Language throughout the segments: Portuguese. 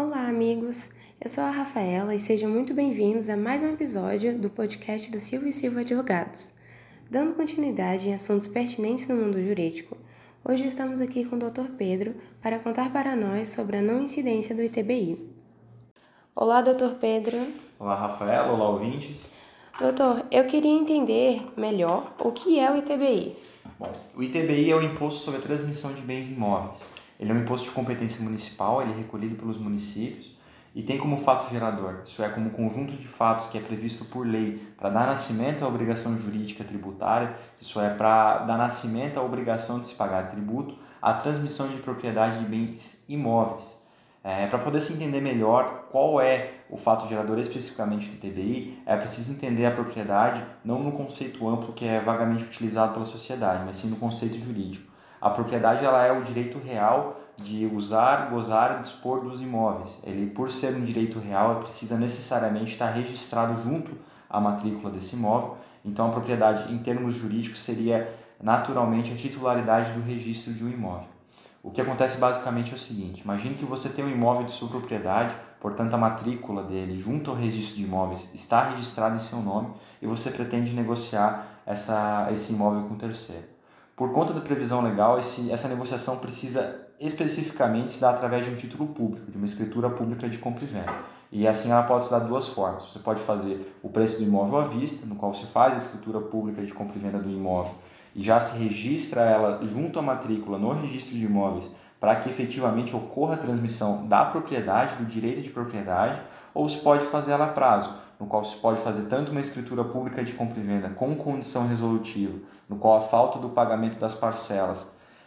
Olá, amigos. Eu sou a Rafaela e sejam muito bem-vindos a mais um episódio do podcast do Silvio e Silva Advogados. Dando continuidade em assuntos pertinentes no mundo jurídico, hoje estamos aqui com o Dr. Pedro para contar para nós sobre a não incidência do ITBI. Olá, Dr. Pedro. Olá, Rafaela. Olá, ouvintes. Doutor, eu queria entender melhor o que é o ITBI. Bom, o ITBI é o Imposto sobre a Transmissão de Bens Imóveis. Ele é um imposto de competência municipal, ele é recolhido pelos municípios e tem como fato gerador, isso é, como conjunto de fatos que é previsto por lei para dar nascimento à obrigação jurídica tributária, isso é, para dar nascimento à obrigação de se pagar tributo, a transmissão de propriedade de bens imóveis. É, para poder se entender melhor qual é o fato gerador especificamente do TBI, é preciso entender a propriedade não no conceito amplo que é vagamente utilizado pela sociedade, mas sim no conceito jurídico. A propriedade ela é o direito real de usar, gozar e dispor dos imóveis. Ele, por ser um direito real, precisa necessariamente estar registrado junto à matrícula desse imóvel. Então, a propriedade, em termos jurídicos, seria naturalmente a titularidade do registro de um imóvel. O que acontece basicamente é o seguinte: imagine que você tem um imóvel de sua propriedade, portanto, a matrícula dele junto ao registro de imóveis está registrada em seu nome e você pretende negociar essa, esse imóvel com terceiro. Por conta da previsão legal, esse, essa negociação precisa especificamente se dar através de um título público, de uma escritura pública de compra e venda. E assim ela pode se dar duas formas. Você pode fazer o preço do imóvel à vista, no qual se faz a escritura pública de compra e venda do imóvel e já se registra ela junto à matrícula no registro de imóveis para que efetivamente ocorra a transmissão da propriedade, do direito de propriedade, ou se pode fazer ela a prazo, no qual se pode fazer tanto uma escritura pública de compra e venda com condição resolutiva, no qual a falta do pagamento das parcelas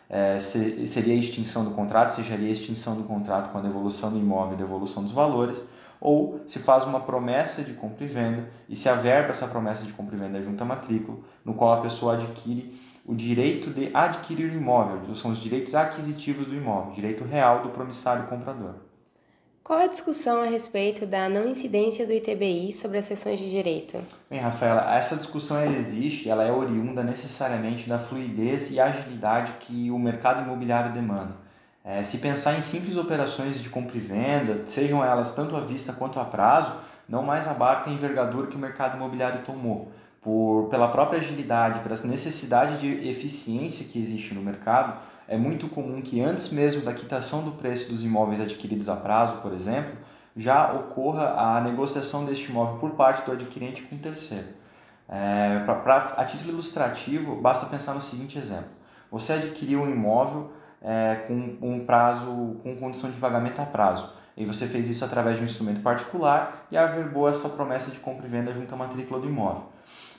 é, seria a extinção do contrato, seja a extinção do contrato com a devolução do imóvel e devolução dos valores, ou se faz uma promessa de compra e venda e se averba essa promessa de compra e venda junto à matrícula, no qual a pessoa adquire o direito de adquirir o imóvel, são os direitos aquisitivos do imóvel, direito real do promissário comprador. Qual a discussão a respeito da não incidência do ITBI sobre as sessões de direito? Bem, Rafaela, essa discussão ela existe, ela é oriunda necessariamente da fluidez e agilidade que o mercado imobiliário demanda. É, se pensar em simples operações de compra e venda, sejam elas tanto à vista quanto a prazo, não mais abarca a envergadura que o mercado imobiliário tomou. Por, pela própria agilidade, pela necessidade de eficiência que existe no mercado, é muito comum que antes mesmo da quitação do preço dos imóveis adquiridos a prazo, por exemplo, já ocorra a negociação deste imóvel por parte do adquirente com o terceiro. É, pra, pra, a título ilustrativo, basta pensar no seguinte exemplo. Você adquiriu um imóvel é, com um prazo, com condição de pagamento a prazo. E você fez isso através de um instrumento particular e averbou essa promessa de compra e venda junto à matrícula do imóvel.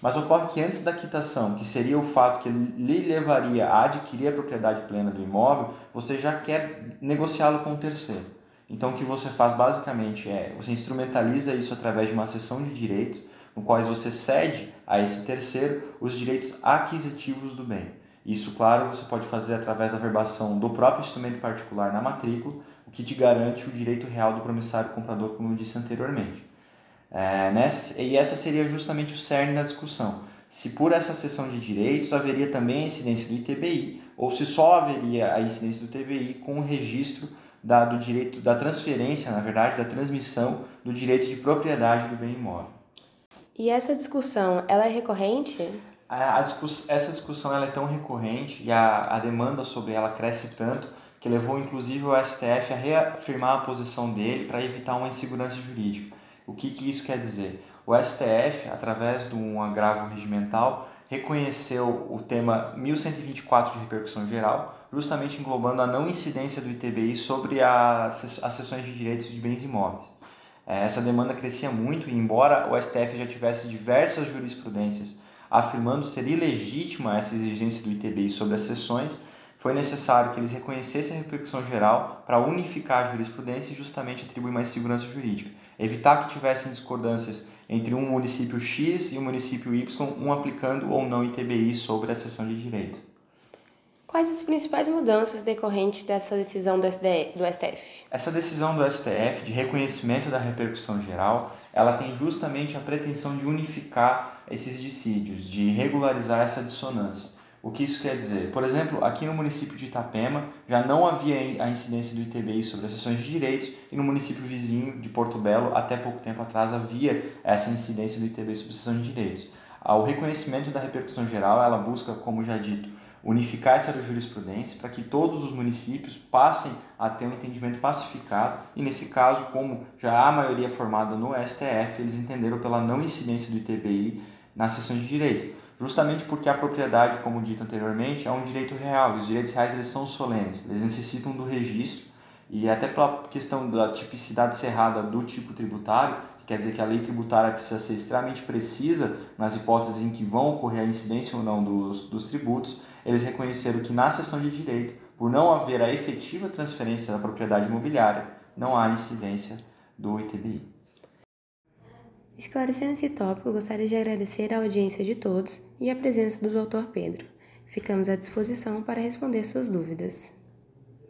Mas ocorre que antes da quitação, que seria o fato que lhe levaria a adquirir a propriedade plena do imóvel, você já quer negociá-lo com o terceiro. Então o que você faz basicamente é, você instrumentaliza isso através de uma cessão de direitos, no qual você cede a esse terceiro os direitos aquisitivos do bem. Isso, claro, você pode fazer através da verbação do próprio instrumento particular na matrícula, o que te garante o direito real do promissário comprador, como eu disse anteriormente. É, nessa, e essa seria justamente o cerne da discussão. Se por essa seção de direitos haveria também a incidência do ITBI, ou se só haveria a incidência do TBI com o registro da, do direito da transferência, na verdade, da transmissão do direito de propriedade do bem imóvel. E essa discussão, ela é recorrente? A, a discuss, essa discussão ela é tão recorrente e a, a demanda sobre ela cresce tanto que levou inclusive o STF a reafirmar a posição dele para evitar uma insegurança jurídica. O que, que isso quer dizer? O STF, através de um agravo regimental, reconheceu o tema 1124 de repercussão geral, justamente englobando a não incidência do ITBI sobre as, as sessões de direitos de bens imóveis. É, essa demanda crescia muito e, embora o STF já tivesse diversas jurisprudências afirmando ser ilegítima essa exigência do ITBI sobre as sessões, foi necessário que eles reconhecessem a repercussão geral para unificar a jurisprudência e justamente atribuir mais segurança jurídica evitar que tivessem discordâncias entre um município X e um município Y, um aplicando ou não ITBI sobre a sessão de direito. Quais as principais mudanças decorrentes dessa decisão do, do STF? Essa decisão do STF de reconhecimento da repercussão geral, ela tem justamente a pretensão de unificar esses dissídios, de regularizar essa dissonância. O que isso quer dizer? Por exemplo, aqui no município de Itapema já não havia a incidência do ITBI sobre as sessões de direitos e no município vizinho de Porto Belo, até pouco tempo atrás, havia essa incidência do ITBI sobre a sessão de direitos. O reconhecimento da repercussão geral, ela busca, como já dito, unificar essa jurisprudência para que todos os municípios passem a ter um entendimento pacificado e nesse caso, como já há maioria formada no STF, eles entenderam pela não incidência do ITBI nas sessões de direito justamente porque a propriedade, como dito anteriormente, é um direito real. E os direitos reais eles são solenes, eles necessitam do registro e até pela questão da tipicidade cerrada do tipo tributário, que quer dizer que a lei tributária precisa ser extremamente precisa nas hipóteses em que vão ocorrer a incidência ou não dos, dos tributos, eles reconheceram que na sessão de direito, por não haver a efetiva transferência da propriedade imobiliária, não há incidência do ITBI. Esclarecendo esse tópico, gostaria de agradecer a audiência de todos e a presença do Dr. Pedro. Ficamos à disposição para responder suas dúvidas.